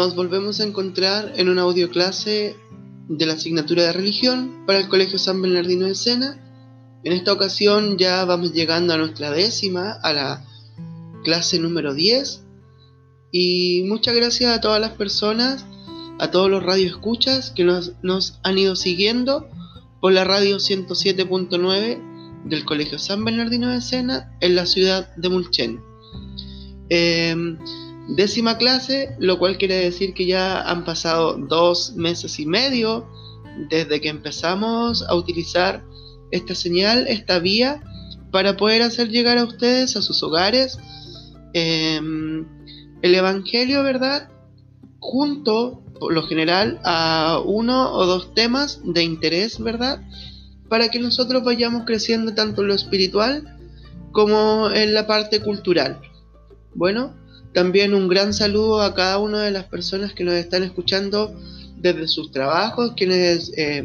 Nos volvemos a encontrar en una audio clase de la asignatura de religión para el Colegio San Bernardino de Sena. En esta ocasión ya vamos llegando a nuestra décima, a la clase número 10. Y muchas gracias a todas las personas, a todos los radioescuchas que nos, nos han ido siguiendo por la radio 107.9 del Colegio San Bernardino de Sena en la ciudad de Mulchen. Em, décima clase, lo cual quiere decir que ya han pasado dos meses y medio desde que empezamos a utilizar esta señal, esta vía, para poder hacer llegar a ustedes, a sus hogares, em, el Evangelio, ¿verdad? Junto, por lo general, a uno o dos temas de interés, ¿verdad? Para que nosotros vayamos creciendo tanto en lo espiritual como en la parte cultural. Bueno, también un gran saludo a cada una de las personas que nos están escuchando desde sus trabajos, quienes eh,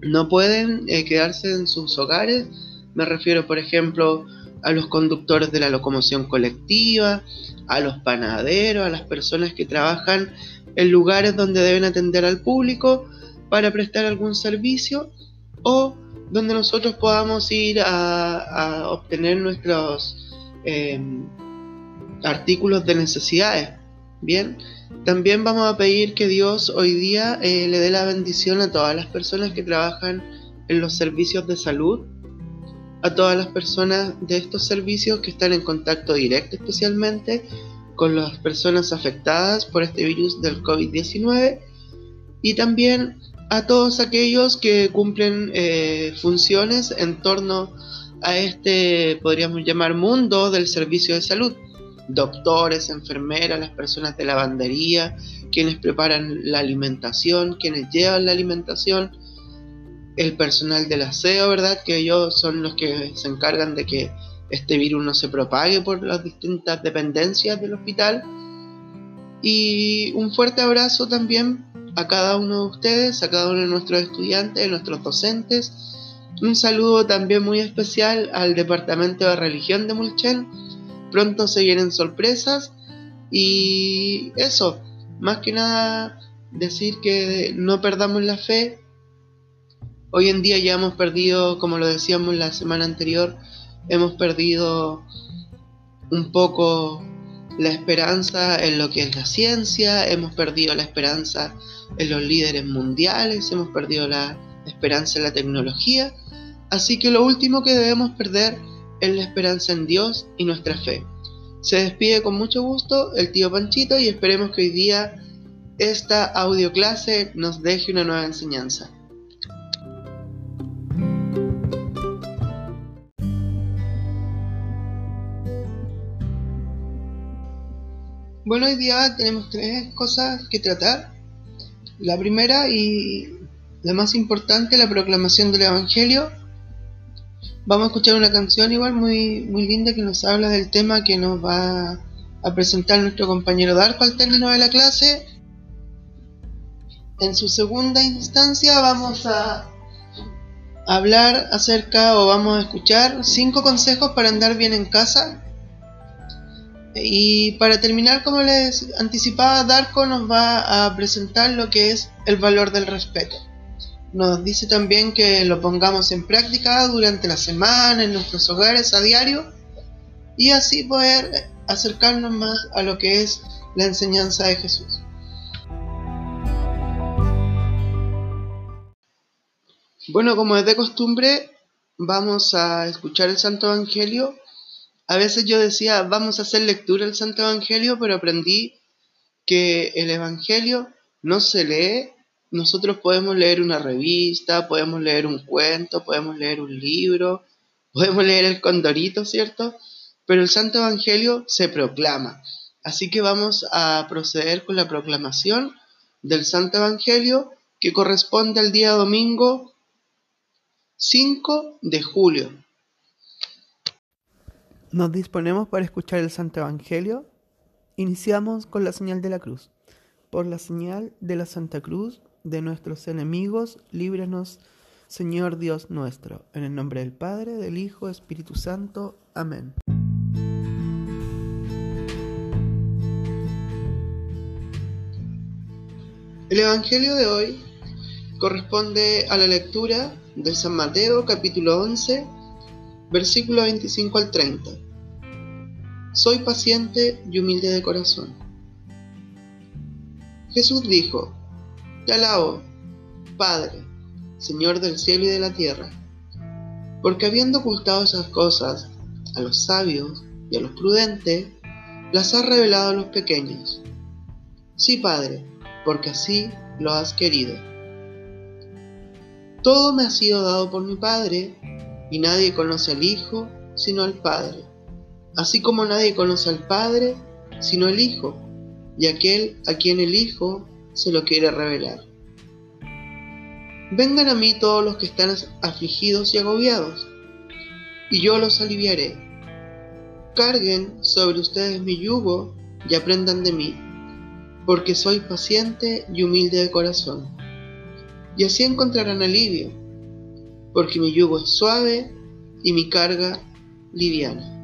no pueden eh, quedarse en sus hogares. Me refiero, por ejemplo, a los conductores de la locomoción colectiva, a los panaderos, a las personas que trabajan en lugares donde deben atender al público para prestar algún servicio o donde nosotros podamos ir a, obtener nuestros eh, artículos de necesidades. Bien, también vamos a pedir que Dios hoy día eh, le dé la bendición a todas las personas que trabajan en los servicios de salud, a todas las personas de estos servicios que están en contacto directo especialmente con las personas afectadas por este virus del COVID-19 y también a todos aquellos que cumplen eh, funciones en torno a este, podríamos llamar, mundo del servicio de salud doctores, enfermeras, las personas de lavandería, quienes preparan la alimentación, quienes llevan la alimentación, el personal del aseo, ¿verdad? Que ellos son los que se encargan de que este virus no se propague por las distintas dependencias del hospital. Y un fuerte abrazo también a cada uno de ustedes, a cada uno de nuestros estudiantes, de nuestros docentes. Un saludo también muy especial al Departamento de Religión de Mulchen, pronto se vienen sorpresas y eso, más que nada decir que no perdamos la fe. Hoy en día ya hemos perdido, como lo decíamos la semana anterior, hemos perdido un poco la esperanza en lo que es la ciencia, hemos perdido la esperanza en los líderes mundiales, hemos perdido la esperanza en la tecnología. Así que lo último que debemos perder es la esperanza en Dios y nuestra fe. Se despide con mucho gusto el tío Panchito y esperemos que hoy día esta audio clase nos deje una nueva enseñanza. Bueno, hoy día tenemos tres cosas que tratar. La primera y la más importante, la proclamación del Evangelio Vamos a escuchar una canción igual muy, muy linda que nos habla del tema que nos va a presentar nuestro compañero Darko al término de la clase. En su segunda instancia vamos a hablar acerca o vamos a escuchar cinco consejos para andar bien en casa. Y para terminar, como les anticipaba, Darko nos va a presentar lo que es el valor del respeto. Nos dice también que lo pongamos en práctica durante la semana, en nuestros hogares a diario, y así poder acercarnos más a lo que es la enseñanza de Jesús. Bueno, como es de costumbre, vamos a escuchar el Santo Evangelio. A veces yo decía, vamos a hacer lectura del Santo Evangelio, pero aprendí que el Evangelio no se lee nosotros podemos leer una revista, podemos leer un cuento, podemos leer un libro, podemos leer el Condorito, ¿cierto? Pero el Santo Evangelio se proclama. Así que vamos a proceder con la proclamación del Santo Evangelio que corresponde al día domingo 5 de julio. Nos disponemos para escuchar el Santo Evangelio. Iniciamos con la señal de la cruz. Por la señal de la Santa Cruz de nuestros enemigos, líbranos, Señor Dios nuestro. En el nombre del Padre, del Hijo, Espíritu Santo. Amén. El Evangelio de hoy corresponde a la lectura de San Mateo capítulo 11, versículo 25 al 30. Soy paciente y humilde de corazón. Jesús dijo, Te alabo, Padre, Señor del cielo y de la tierra, porque habiendo ocultado esas cosas a los sabios y a los prudentes, las has revelado a los pequeños. Sí, Padre, porque así lo has querido. Todo me ha sido dado por mi Padre, y nadie conoce al Hijo sino al Padre, así como nadie conoce al Padre sino el Hijo, y aquel a quien el Hijo se lo quiere revelar. Vengan a mí todos los que están afligidos y agobiados, y yo los aliviaré. Carguen sobre ustedes mi yugo y aprendan de mí porque soy paciente y humilde de corazón. Y así encontrarán alivio, porque mi yugo es suave y mi carga liviana.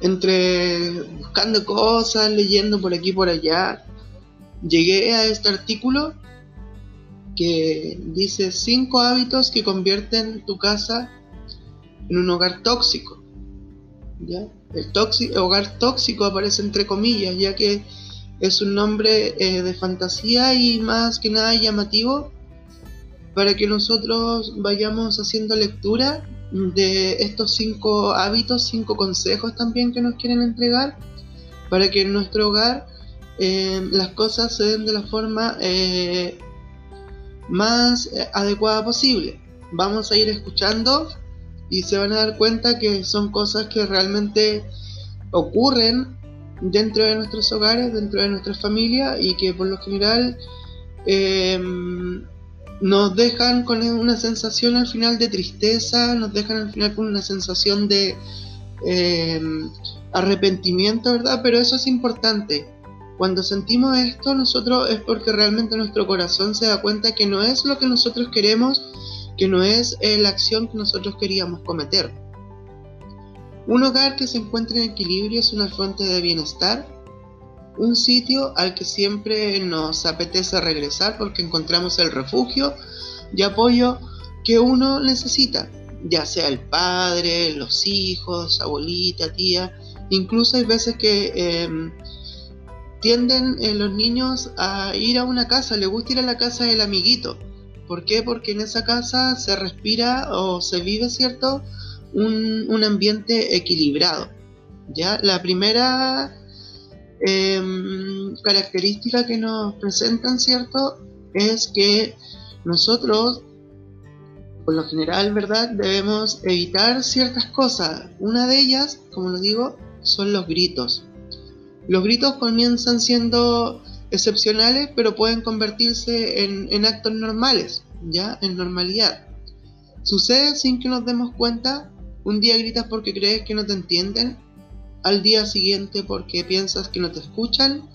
Entre buscando cosas, leyendo por aquí y por allá, llegué a este artículo que dice cinco hábitos que convierten tu casa en un hogar tóxico. ¿ya? El hogar tóxico aparece entre comillas, ya que es un nombre eh, de fantasía y más que nada llamativo para que nosotros vayamos haciendo lectura de estos cinco hábitos, cinco consejos también que nos quieren entregar, para que en nuestro hogar eh, las cosas se den de la forma eh, más adecuada posible. Vamos a ir escuchando y se van a dar cuenta que son cosas que realmente ocurren dentro de nuestros hogares, dentro de nuestra familia y que por lo general eh, nos dejan con una sensación al final de tristeza, nos dejan al final con una sensación de eh, arrepentimiento, ¿verdad? Pero eso es importante. Cuando sentimos esto, nosotros es porque realmente nuestro corazón se da cuenta que no es lo que nosotros queremos que no es eh, la acción que nosotros queríamos cometer. Un hogar que se encuentra en equilibrio es una fuente de bienestar, un sitio al que siempre nos apetece regresar porque encontramos el refugio y apoyo que uno necesita, ya sea el padre, los hijos, abuelita, tía, incluso hay veces que em, tienden eh, los niños a ir a una casa, les gusta ir a la casa del amiguito, ¿Por qué? Porque en esa casa se respira o se vive, ¿cierto? Un, ambiente equilibrado. ¿ya? La primera em, característica que nos presentan, ¿cierto? Es que nosotros, por lo general, ¿verdad? Debemos evitar ciertas cosas. Una de ellas, como lo digo, son los gritos. Los gritos comienzan siendo excepcionales, pero pueden convertirse en, actos normales, ya en normalidad. Sucede sin que nos demos cuenta, un día gritas porque crees que no te entienden, al día siguiente porque piensas que no te escuchan,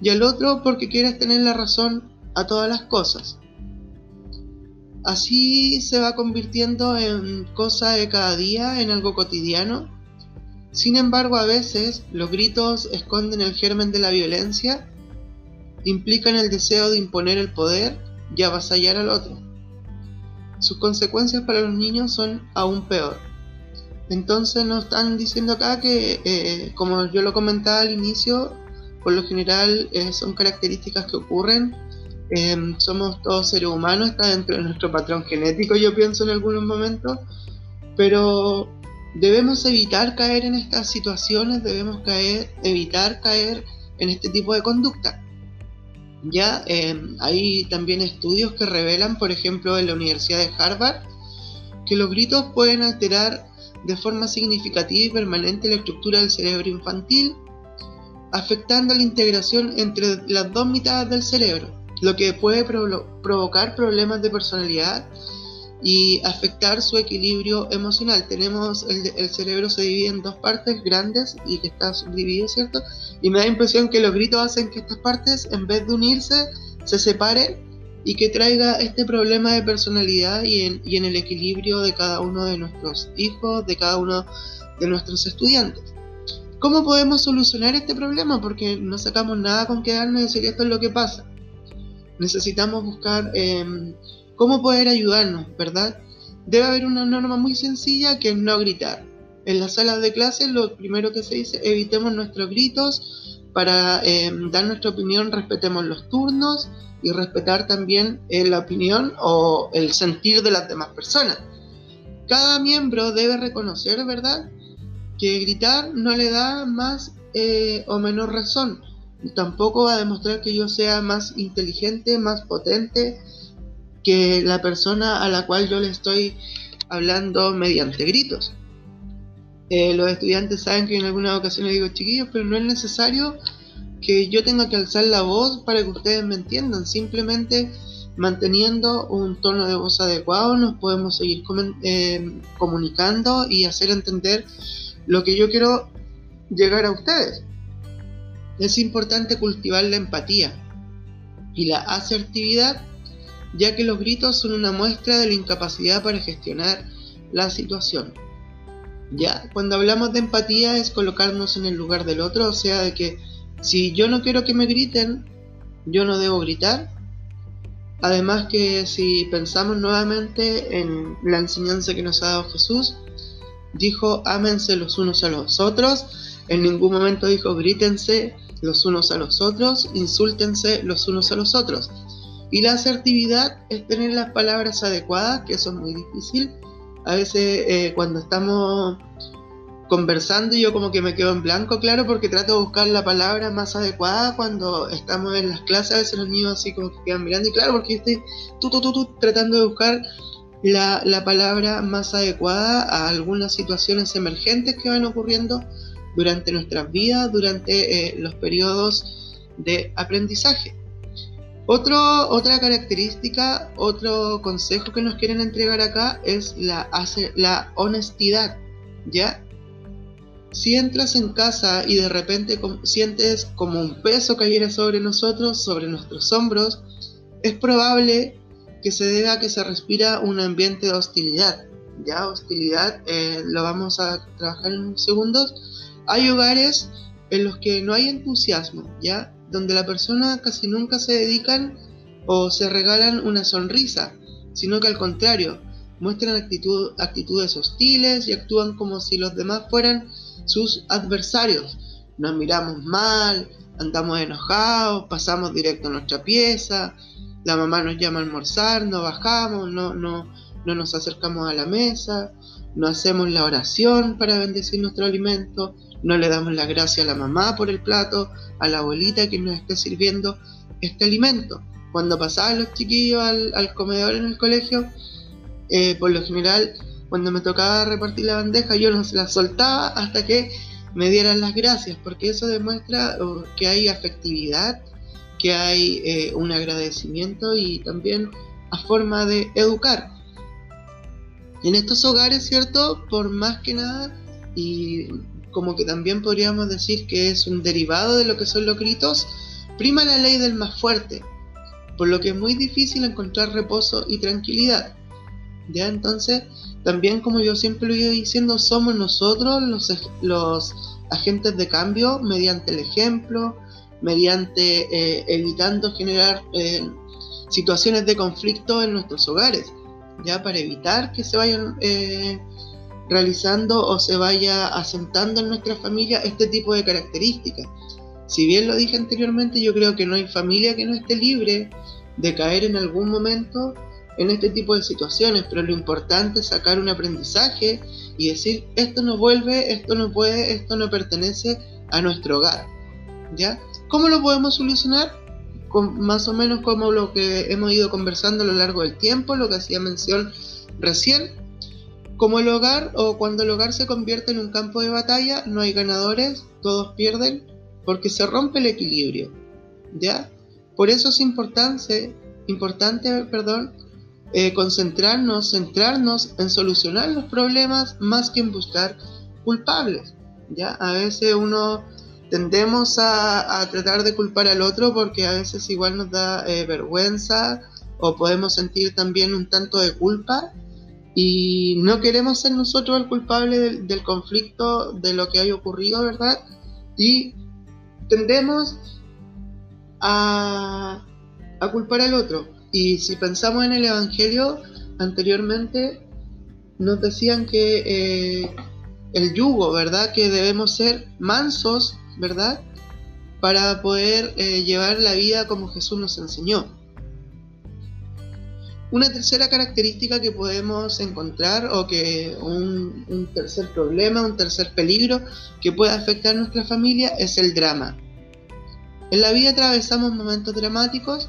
y al otro porque quieres tener la razón a todas las cosas. Así se va convirtiendo en cosa de cada día, en algo cotidiano. Sin embargo, a veces los gritos esconden el germen de la violencia implican el deseo de imponer el poder y avasallar al otro. Sus consecuencias para los niños son aún peor. Entonces nos están diciendo acá que, eh, como yo lo comentaba al inicio, por lo general eh, son características que ocurren. Em, somos todos seres humanos, está dentro de nuestro patrón genético, yo pienso en algunos momentos, pero debemos evitar caer en estas situaciones, debemos caer, evitar caer en este tipo de conducta. Ya eh, hay también estudios que revelan, por ejemplo, en la Universidad de Harvard, que los gritos pueden alterar de forma significativa y permanente la estructura del cerebro infantil, afectando la integración entre las dos mitades del cerebro, lo que puede provocar problemas de personalidad y afectar su equilibrio emocional. Tenemos el, cerebro se divide en dos partes grandes y que está subdividido, ¿cierto? Y me da impresión que los gritos hacen que estas partes, en vez de unirse, se separen y que traiga este problema de personalidad y en, el equilibrio de cada uno de nuestros hijos, de cada uno de nuestros estudiantes. ¿Cómo podemos solucionar este problema? Porque no sacamos nada con quedarnos y decir esto es lo que pasa. Necesitamos buscar eh, cómo poder ayudarnos, ¿verdad? Debe haber una norma muy sencilla que es no gritar. En las salas de clase lo primero que se dice, evitemos nuestros gritos para eh, dar nuestra opinión, respetemos los turnos y respetar también eh, la opinión o el sentir de las demás personas. Cada miembro debe reconocer, ¿verdad?, que gritar no le da más eh, o menos razón. Tampoco va a demostrar que yo sea más inteligente, más potente, que la persona a la cual yo le estoy hablando mediante gritos. Eh, los estudiantes saben que en algunas ocasiones digo chiquillos, pero no es necesario que yo tenga que alzar la voz para que ustedes me entiendan. Simplemente manteniendo un tono de voz adecuado nos podemos seguir eh, comunicando y hacer entender lo que yo quiero llegar a ustedes. Es importante cultivar la empatía y la asertividad ya que los gritos son una muestra de la incapacidad para gestionar la situación. Ya, cuando hablamos de empatía es colocarnos en el lugar del otro, o sea, de que si yo no quiero que me griten, yo no debo gritar. Además que si pensamos nuevamente en la enseñanza que nos ha dado Jesús, dijo ámense los unos a los otros, en ningún momento dijo grítense los unos a los otros, insúltense los unos a los otros. Y la asertividad es tener las palabras adecuadas, que eso es muy difícil. A veces eh, cuando estamos conversando yo como que me quedo en blanco, claro, porque trato de buscar la palabra más adecuada cuando estamos en las clases, a veces los niños así como que quedan mirando, y claro, porque yo estoy tú, tú, tú, tratando de buscar la, la, palabra más adecuada a algunas situaciones emergentes que van ocurriendo durante nuestras vidas, durante eh, los periodos de aprendizaje. Otro, otra característica, otro consejo que nos quieren entregar acá es la, la honestidad, ¿ya? Si entras en casa y de repente sientes como un peso cayera sobre nosotros, sobre nuestros hombros, es probable que se deba a que se respira un ambiente de hostilidad. Ya, hostilidad, eh, lo vamos a trabajar en segundos. Hay hogares en los que no hay entusiasmo, ya, donde la persona casi nunca se dedican o se regalan una sonrisa, sino que al contrario, muestran actitud, actitudes hostiles y actúan como si los demás fueran sus adversarios. Nos miramos mal, andamos enojados, pasamos directo a nuestra pieza, la mamá nos llama a almorzar, no bajamos, no, no, no nos acercamos a la mesa, no hacemos la oración para bendecir nuestro alimento, no le damos la gracia a la mamá por el plato, a la abuelita que nos esté sirviendo este alimento. Cuando pasaban los chiquillos al, comedor en el colegio, eh, por lo general cuando me tocaba repartir la bandeja yo no la soltaba hasta que me dieran las gracias, porque eso demuestra que hay afectividad, que hay eh, un agradecimiento y también a forma de educar. En estos hogares, ¿cierto? Por más que nada, y como que también podríamos decir que es un derivado de lo que son los gritos, prima la ley del más fuerte, por lo que es muy difícil encontrar reposo y tranquilidad. ¿Ya? Entonces, también como yo siempre lo he ido diciendo, somos nosotros los, los agentes de cambio mediante el ejemplo, mediante eh, evitando generar eh, situaciones de conflicto en nuestros hogares, ya para evitar que se vayan eh, realizando o se vaya asentando en nuestra familia este tipo de características. Si bien lo dije anteriormente, yo creo que no hay familia que no esté libre de caer en algún momento en este tipo de situaciones, pero lo importante es sacar un aprendizaje y decir, esto no vuelve, esto no puede, esto no pertenece a nuestro hogar. ¿Ya? ¿Cómo lo podemos solucionar? Con, más o menos como lo que hemos ido conversando a lo largo del tiempo, lo que hacía mención recién. Como el hogar o cuando el hogar se convierte en un campo de batalla, no hay ganadores, todos pierden, porque se rompe el equilibrio. ¿Ya? Por eso es importante, importante perdón, eh, concentrarnos, centrarnos en solucionar los problemas más que en buscar culpables. ¿ya? A veces uno tendemos a, tratar de culpar al otro porque a veces igual nos da eh, vergüenza o podemos sentir también un tanto de culpa y no queremos ser nosotros el culpable del, conflicto, de lo que haya ocurrido, ¿verdad? Y tendemos a, a culpar al otro. Y si pensamos en el Evangelio, anteriormente nos decían que eh, el yugo, ¿verdad? Que debemos ser mansos, ¿verdad? Para poder eh, llevar la vida como Jesús nos enseñó. Una tercera característica que podemos encontrar o que un, tercer problema, un tercer peligro que puede afectar a nuestra familia es el drama. En la vida atravesamos momentos dramáticos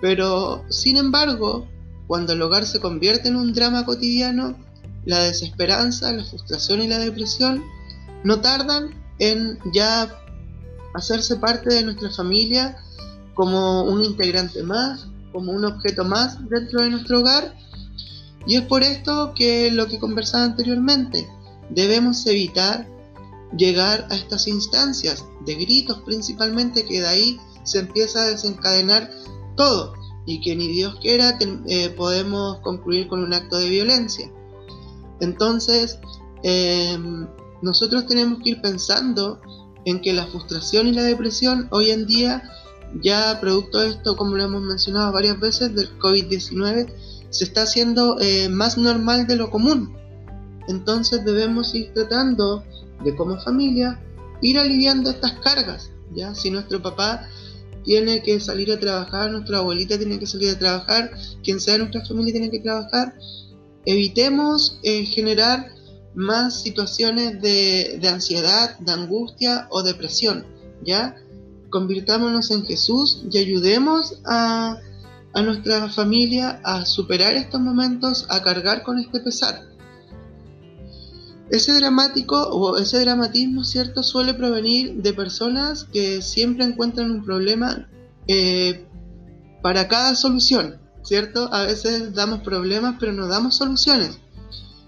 pero, sin embargo, cuando el hogar se convierte en un drama cotidiano, la desesperanza, la frustración y la depresión no tardan en ya hacerse parte de nuestra familia como un integrante más, como un objeto más dentro de nuestro hogar. Y es por esto que lo que conversaba anteriormente, debemos evitar llegar a estas instancias de gritos principalmente que de ahí se empieza a desencadenar todo y que ni Dios quiera eh, podemos concluir con un acto de violencia. Entonces, em, nosotros tenemos que ir pensando en que la frustración y la depresión hoy en día, ya producto de esto, como lo hemos mencionado varias veces, del COVID-19, se está haciendo eh, más normal de lo común. Entonces debemos ir tratando de como familia ir aliviando estas cargas, ¿ya? Si nuestro papá tiene que salir a trabajar, nuestra abuelita tiene que salir a trabajar, quien sea nuestra familia tiene que trabajar, evitemos eh, generar más situaciones de, ansiedad, de angustia o depresión, ¿ya? Convirtámonos en Jesús y ayudemos a, a nuestra familia a superar estos momentos, a cargar con este pesar. Ese dramático o ese dramatismo, ¿cierto?, suele provenir de personas que siempre encuentran un problema eh, para cada solución, ¿cierto? A veces damos problemas, pero no damos soluciones,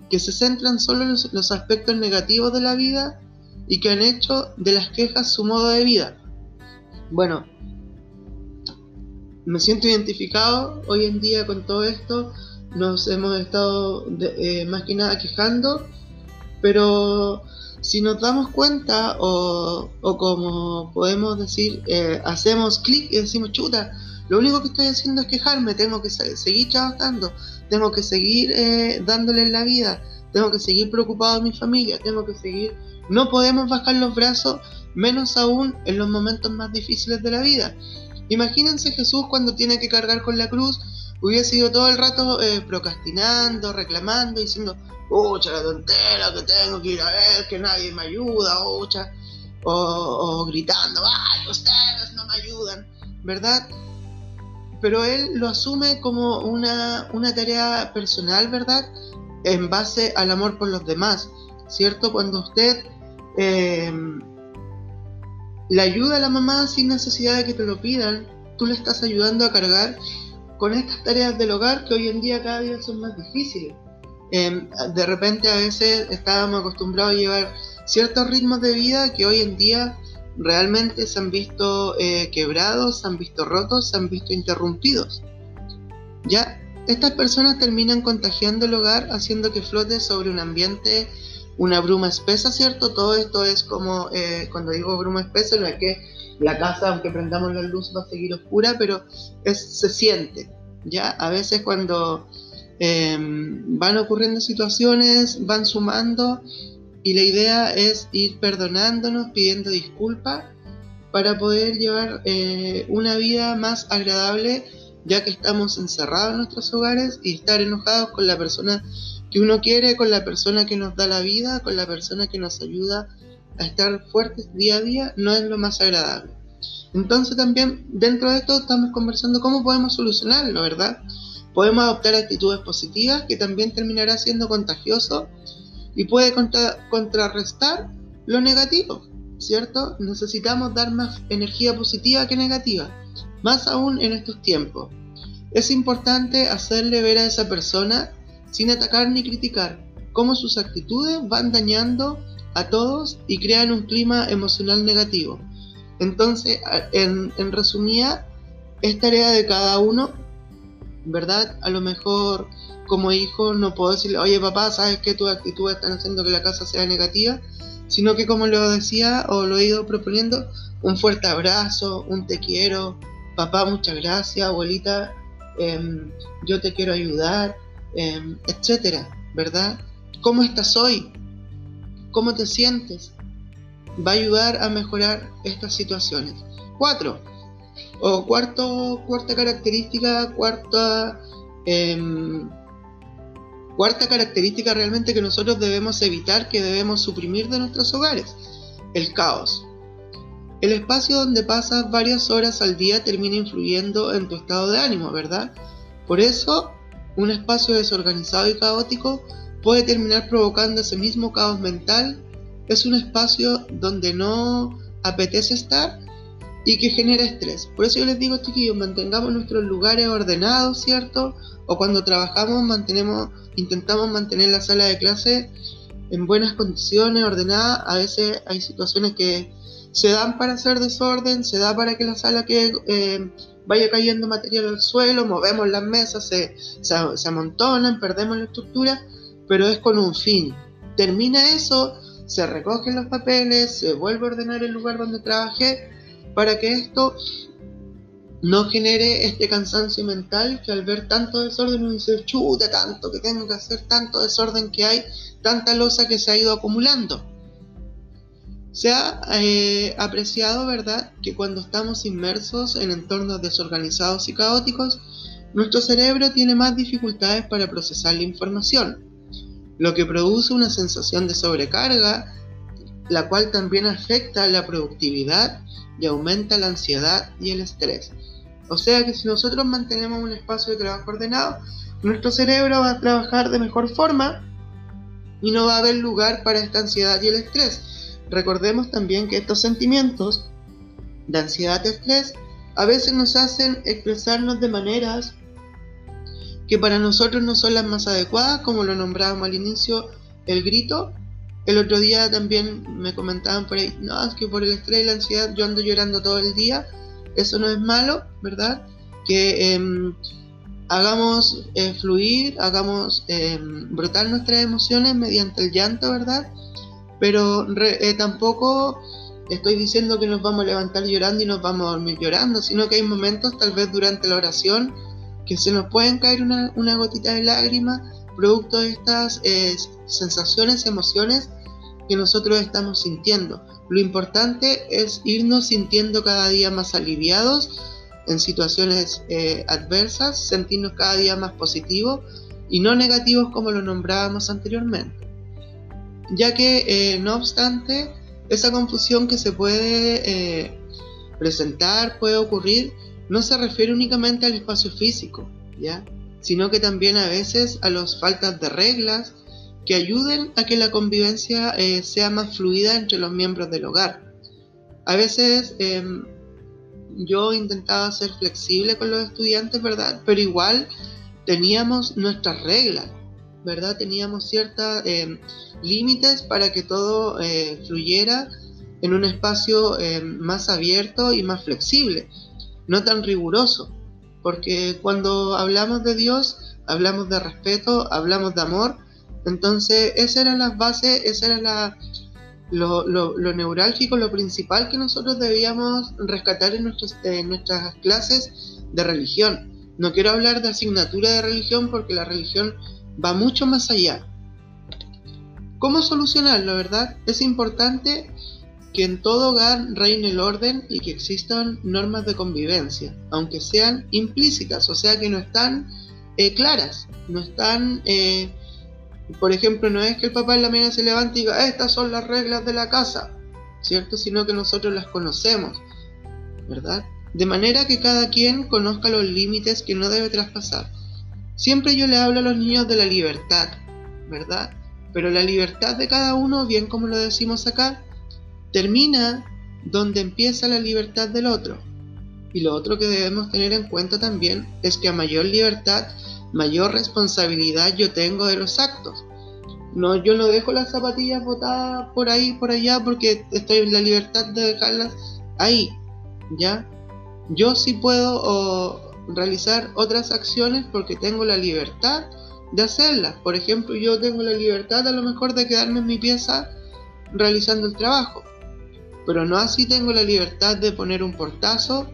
que se centran solo en los, los aspectos negativos de la vida y que han hecho de las quejas su modo de vida. Bueno, me siento identificado hoy en día con todo esto, nos hemos estado eh, más que nada quejando pero si nos damos cuenta o, como podemos decir, eh, hacemos clic y decimos, chuta, lo único que estoy haciendo es quejarme, tengo que seguir trabajando, tengo que seguir eh, dándole la vida, tengo que seguir preocupado de mi familia, tengo que seguir... No podemos bajar los brazos, menos aún en los momentos más difíciles de la vida. Imagínense Jesús cuando tiene que cargar con la cruz, hubiese ido todo el rato eh, procrastinando, reclamando, diciendo, ucha, la tontera que tengo que ir a ver, que nadie me ayuda, ucha, o, gritando, ay, ustedes no me ayudan, ¿verdad? Pero él lo asume como una, tarea personal, ¿verdad? En base al amor por los demás, ¿cierto? Cuando usted em, le ayuda a la mamá sin necesidad de que te lo pidan, tú le estás ayudando a cargar con estas tareas del hogar que hoy en día cada día son más difíciles. Em, de repente a veces estábamos acostumbrados a llevar ciertos ritmos de vida que hoy en día realmente se han visto eh, quebrados, se han visto rotos, se han visto interrumpidos. Ya estas personas terminan contagiando el hogar haciendo que flote sobre un ambiente una bruma espesa, ¿cierto? Todo esto es como, eh, cuando digo bruma espesa, no es que la casa, aunque prendamos la luz, va a seguir oscura, pero es, se siente, ¿ya? A veces cuando Em, van ocurriendo situaciones, van sumando y la idea es ir perdonándonos, pidiendo disculpas para poder llevar eh, una vida más agradable ya que estamos encerrados en nuestros hogares y estar enojados con la persona que uno quiere, con la persona que nos da la vida, con la persona que nos ayuda a estar fuertes día a día, no es lo más agradable. Entonces también dentro de esto estamos conversando cómo podemos solucionarlo, ¿verdad? Podemos adoptar actitudes positivas que también terminará siendo contagioso y puede contrarrestar lo negativo, ¿cierto? Necesitamos dar más energía positiva que negativa, más aún en estos tiempos. Es importante hacerle ver a esa persona, sin atacar ni criticar, cómo sus actitudes van dañando a todos y crean un clima emocional negativo. Entonces, en, resumida, es tarea de cada uno ¿verdad? A lo mejor como hijo no puedo decirle, oye papá, sabes que tus actitudes están haciendo que la casa sea negativa, sino que como lo decía o lo he ido proponiendo, un fuerte abrazo, un te quiero, papá, muchas gracias, abuelita, em, yo te quiero ayudar, em, etcétera, ¿verdad? ¿Cómo estás hoy? ¿Cómo te sientes? Va a ayudar a mejorar estas situaciones. Cuatro, o cuarto, cuarta característica, cuarta, em, cuarta característica realmente que nosotros debemos evitar, que debemos suprimir de nuestros hogares, el caos. El espacio donde pasas varias horas al día termina influyendo en tu estado de ánimo, ¿verdad? Por eso, un espacio desorganizado y caótico puede terminar provocando ese mismo caos mental. Es un espacio donde no apetece estar y que genera estrés. Por eso yo les digo, chiquillos, mantengamos nuestros lugares ordenados, ¿cierto? O cuando trabajamos, mantenemos, intentamos mantener la sala de clase en buenas condiciones, ordenada. A veces hay situaciones que se dan para hacer desorden, se da para que la sala que eh, vaya cayendo material al suelo, movemos las mesas, se, se, amontonan, perdemos la estructura, pero es con un fin, Termina eso, se recogen los papeles, se vuelve a ordenar el lugar donde trabajé para que esto no genere este cansancio mental que al ver tanto desorden uno dice, chuta tanto que tengo que hacer, tanto desorden que hay, tanta losa que se ha ido acumulando. Se ha eh, apreciado, ¿verdad?, que cuando estamos inmersos en entornos desorganizados y caóticos, nuestro cerebro tiene más dificultades para procesar la información, lo que produce una sensación de sobrecarga, la cual también afecta la productividad y aumenta la ansiedad y el estrés. O sea que si nosotros mantenemos un espacio de trabajo ordenado, nuestro cerebro va a trabajar de mejor forma y no va a haber lugar para esta ansiedad y el estrés Recordemos también que estos sentimientos de ansiedad estrés a veces nos hacen expresarnos de maneras que para nosotros no son las más adecuadas, como lo nombrábamos al inicio, el grito. El otro día también me comentaban por ahí, no, es que por el estrés y la ansiedad yo ando llorando todo el día. Eso no es malo, ¿verdad? Que em, hagamos eh, fluir, hagamos em, brotar nuestras emociones mediante el llanto, ¿verdad? Pero eh, tampoco estoy diciendo que nos vamos a levantar llorando y nos vamos a dormir llorando, sino que hay momentos, tal vez durante la oración, que se nos pueden caer una, gotita de lágrima, producto de estas eh, sensaciones, emociones que nosotros estamos sintiendo. Lo importante es irnos sintiendo cada día más aliviados en situaciones eh, adversas, sentirnos cada día más positivos y no negativos como lo nombrábamos anteriormente ya que eh, no obstante esa confusión que se puede eh, presentar, puede ocurrir, no se refiere únicamente al espacio físico, ¿ya? sino que también a veces a las faltas de reglas que ayuden a que la convivencia eh, sea más fluida entre los miembros del hogar. A veces em, yo intentaba ser flexible con los estudiantes, ¿verdad? Pero igual teníamos nuestras reglas, ¿verdad? Teníamos ciertos eh, límites para que todo eh, fluyera en un espacio eh, más abierto y más flexible, no tan riguroso, porque cuando hablamos de Dios, hablamos de respeto, hablamos de amor, entonces esa era la base, esa era la, lo, lo, neurálgico, lo principal que nosotros debíamos rescatar en nuestras clases de religión. No quiero hablar de asignatura de religión porque la religión va mucho más allá. ¿Cómo solucionarlo, verdad? Es importante que en todo hogar reine el orden y que existan normas de convivencia, aunque sean implícitas, o sea que no están eh, claras, no están, eh, por ejemplo, no es que el papá en la mañana se levante y diga, estas son las reglas de la casa, ¿cierto? Sino que nosotros las conocemos, ¿verdad? De manera que cada quien conozca los límites que no debe traspasar. Siempre yo le hablo a los niños de la libertad, ¿verdad? Pero la libertad de cada uno, bien como lo decimos acá, termina donde empieza la libertad del otro. Y lo otro que debemos tener en cuenta también es que a mayor libertad, mayor responsabilidad yo tengo de los actos. No, yo no dejo las zapatillas botadas por ahí, por allá, porque estoy en la libertad de dejarlas ahí, ¿ya? Yo sí puedo realizar otras acciones porque tengo la libertad de hacerlas. Por ejemplo, yo tengo la libertad a lo mejor de quedarme en mi pieza realizando el trabajo, pero no así tengo la libertad de poner un portazo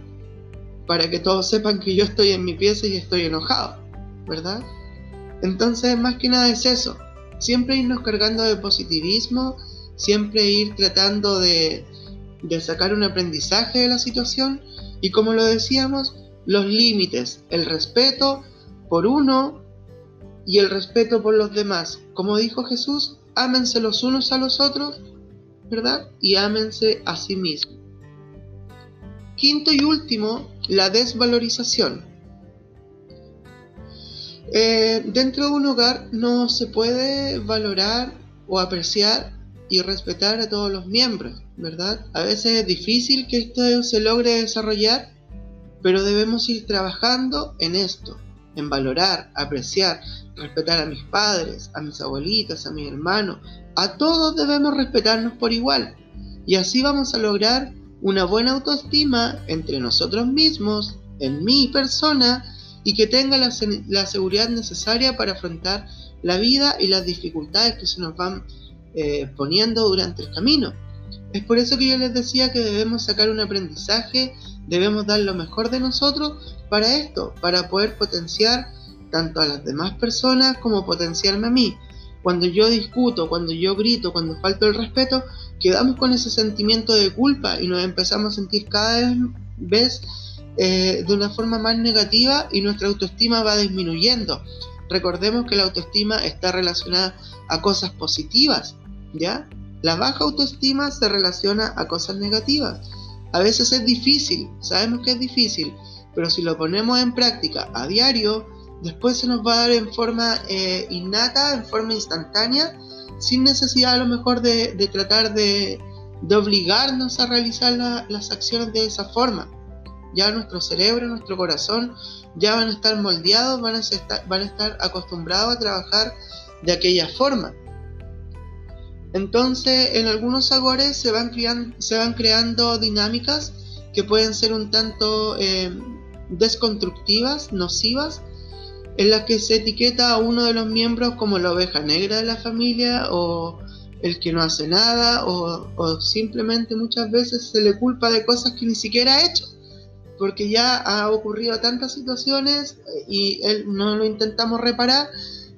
para que todos sepan que yo estoy en mi pieza y estoy enojado, ¿verdad? Entonces, más que nada es eso, siempre irnos cargando de positivismo, siempre ir tratando de, de sacar un aprendizaje de la situación y como lo decíamos, los límites, el respeto por uno y el respeto por los demás. Como dijo Jesús, ámense los unos a los otros, ¿verdad? Y ámense a sí mismos. Quinto y último, la desvalorización. Eh, dentro de un hogar no se puede valorar o apreciar y respetar a todos los miembros, ¿verdad? A veces es difícil que esto se logre desarrollar pero debemos ir trabajando en esto, en valorar, apreciar, respetar a mis padres, a mis abuelitas, a mis hermanos. A todos debemos respetarnos por igual. Y así vamos a lograr una buena autoestima entre nosotros mismos, en mi persona, y que tenga la, seguridad necesaria para afrontar la vida y las dificultades que se nos van eh, poniendo durante el camino. Es por eso que yo les decía que debemos sacar un aprendizaje, debemos dar lo mejor de nosotros para esto, para poder potenciar tanto a las demás personas como potenciarme a mí. Cuando yo discuto, cuando yo grito, cuando falto el respeto, quedamos con ese sentimiento de culpa y nos empezamos a sentir cada vez eh, de una forma más negativa y nuestra autoestima va disminuyendo. Recordemos que la autoestima está relacionada a cosas positivas, ¿ya? La baja autoestima se relaciona a cosas negativas. A veces es difícil, sabemos que es difícil, pero si lo ponemos en práctica a diario, después se nos va a dar en forma eh, innata, en forma instantánea, sin necesidad a lo mejor de, tratar de, obligarnos a realizar las acciones de esa forma. Ya nuestro cerebro, nuestro corazón ya van a estar moldeados, van a estar, van a estar acostumbrados a trabajar de aquella forma. Entonces, en algunos sabores se van, se van creando dinámicas que pueden ser un tanto eh, desconstructivas, nocivas, en las que se etiqueta a uno de los miembros como la oveja negra de la familia o el que no hace nada o, o simplemente muchas veces se le culpa de cosas que ni siquiera ha hecho porque ya ha ocurrido tantas situaciones y él, no lo intentamos reparar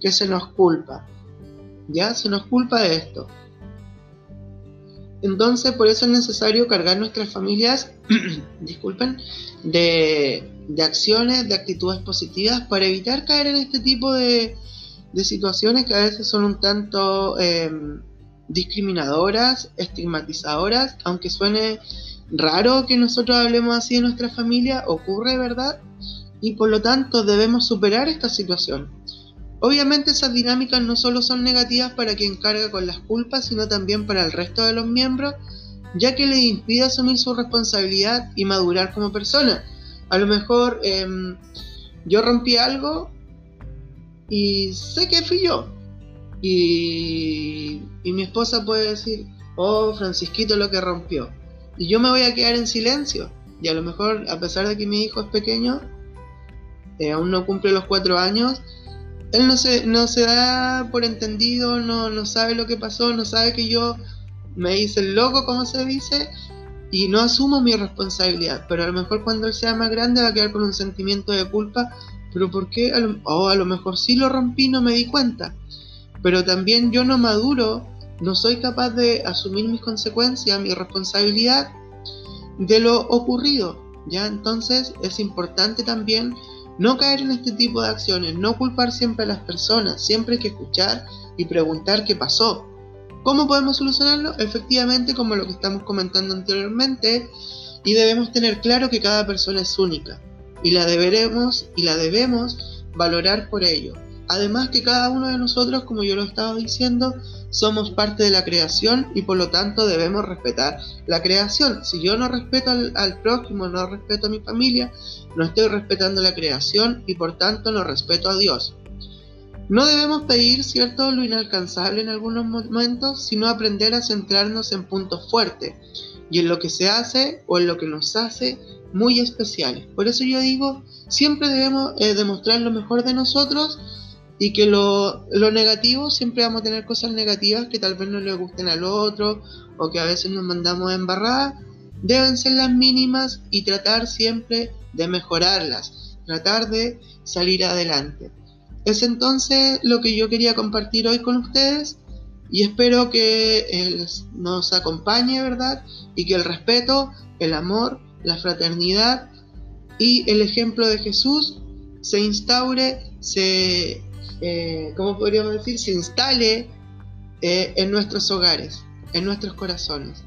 que se nos culpa. Ya se nos culpa de esto. Entonces, por eso es necesario cargar nuestras familias, disculpen, de, acciones, de actitudes positivas para evitar caer en este tipo de, situaciones que a veces son un tanto em, discriminadoras, estigmatizadoras, aunque suene raro que nosotros hablemos así de nuestra familia, ocurre, ¿verdad? Y por lo tanto debemos superar esta situación. Obviamente esas dinámicas no solo son negativas para quien carga con las culpas, sino también para el resto de los miembros, ya que les impide asumir su responsabilidad y madurar como persona. A lo mejor em, yo rompí algo y sé que fui yo. Y, mi esposa puede decir, oh, Francisquito lo que rompió y yo me voy a quedar en silencio. Y a lo mejor, a pesar de que mi hijo es pequeño, eh, aún no cumple los cuatro años, él no se, no se da por entendido, no, no sabe lo que pasó, no sabe que yo me hice el loco, como se dice, y no asumo mi responsabilidad. Pero a lo mejor cuando él sea más grande va a quedar con un sentimiento de culpa. Pero ¿por qué? Oh, a lo mejor sí lo rompí, no me di cuenta. Pero también yo no maduro no soy capaz de asumir mis consecuencias, mi responsabilidad de lo ocurrido. ¿ya? Entonces es importante también no caer en este tipo de acciones, no culpar siempre a las personas, siempre hay que escuchar y preguntar qué pasó. ¿Cómo podemos solucionarlo? Efectivamente, como lo que estamos comentando anteriormente, y debemos tener claro que cada persona es única y la deberemos y la debemos valorar por ello. Además que cada uno de nosotros, como yo lo estaba diciendo, somos parte de la creación y por lo tanto debemos respetar la creación. Si yo no respeto al, prójimo, no respeto a mi familia, no estoy respetando la creación y por tanto no respeto a Dios. No debemos pedir, cierto, lo inalcanzable en algunos momentos, sino aprender a centrarnos en puntos fuertes y en lo que se hace o en lo que nos hace muy especiales. Por eso yo digo, siempre debemos eh, demostrar lo mejor de nosotros y que lo, negativo, siempre vamos a tener cosas negativas que tal vez no le gusten al otro o que a veces nos mandamos a embarrar, deben ser las mínimas y tratar siempre de mejorarlas, tratar de salir adelante. Es entonces lo que yo quería compartir hoy con ustedes y espero que nos acompañe, ¿verdad? Y que el respeto, el amor, la fraternidad y el ejemplo de Jesús se instaure, se eh, ¿cómo podríamos decir?, se instale eh, en nuestros hogares, en nuestros corazones.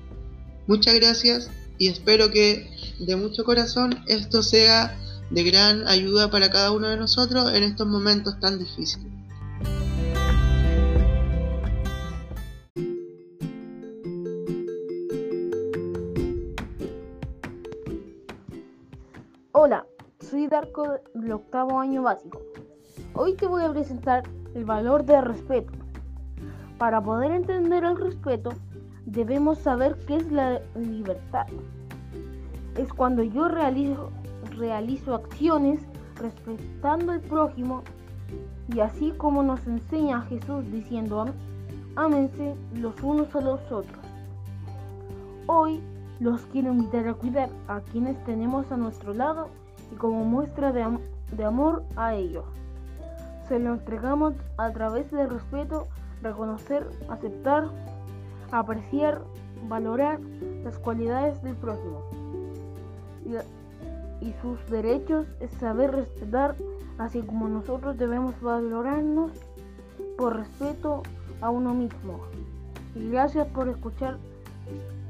Muchas gracias y espero que de mucho corazón esto sea de gran ayuda para cada uno de nosotros en estos momentos tan difíciles. Hola, soy Darko del octavo año básico. Hoy te voy a presentar el valor del respeto. Para poder entender el respeto, debemos saber qué es la libertad. Es cuando yo realizo, realizo acciones respetando al prójimo y así como nos enseña Jesús diciendo, ámense los unos a los otros. Hoy los quiero invitar a cuidar a quienes tenemos a nuestro lado y como muestra de, de amor a ellos se lo entregamos a través del respeto, reconocer, aceptar, apreciar, valorar las cualidades del prójimo. Y, sus derechos es saber respetar, así como nosotros debemos valorarnos por respeto a uno mismo. Y gracias por escuchar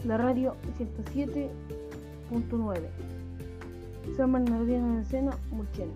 la radio 107.9. San Bernardino de Sena, Muchena.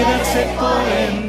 quedarse por el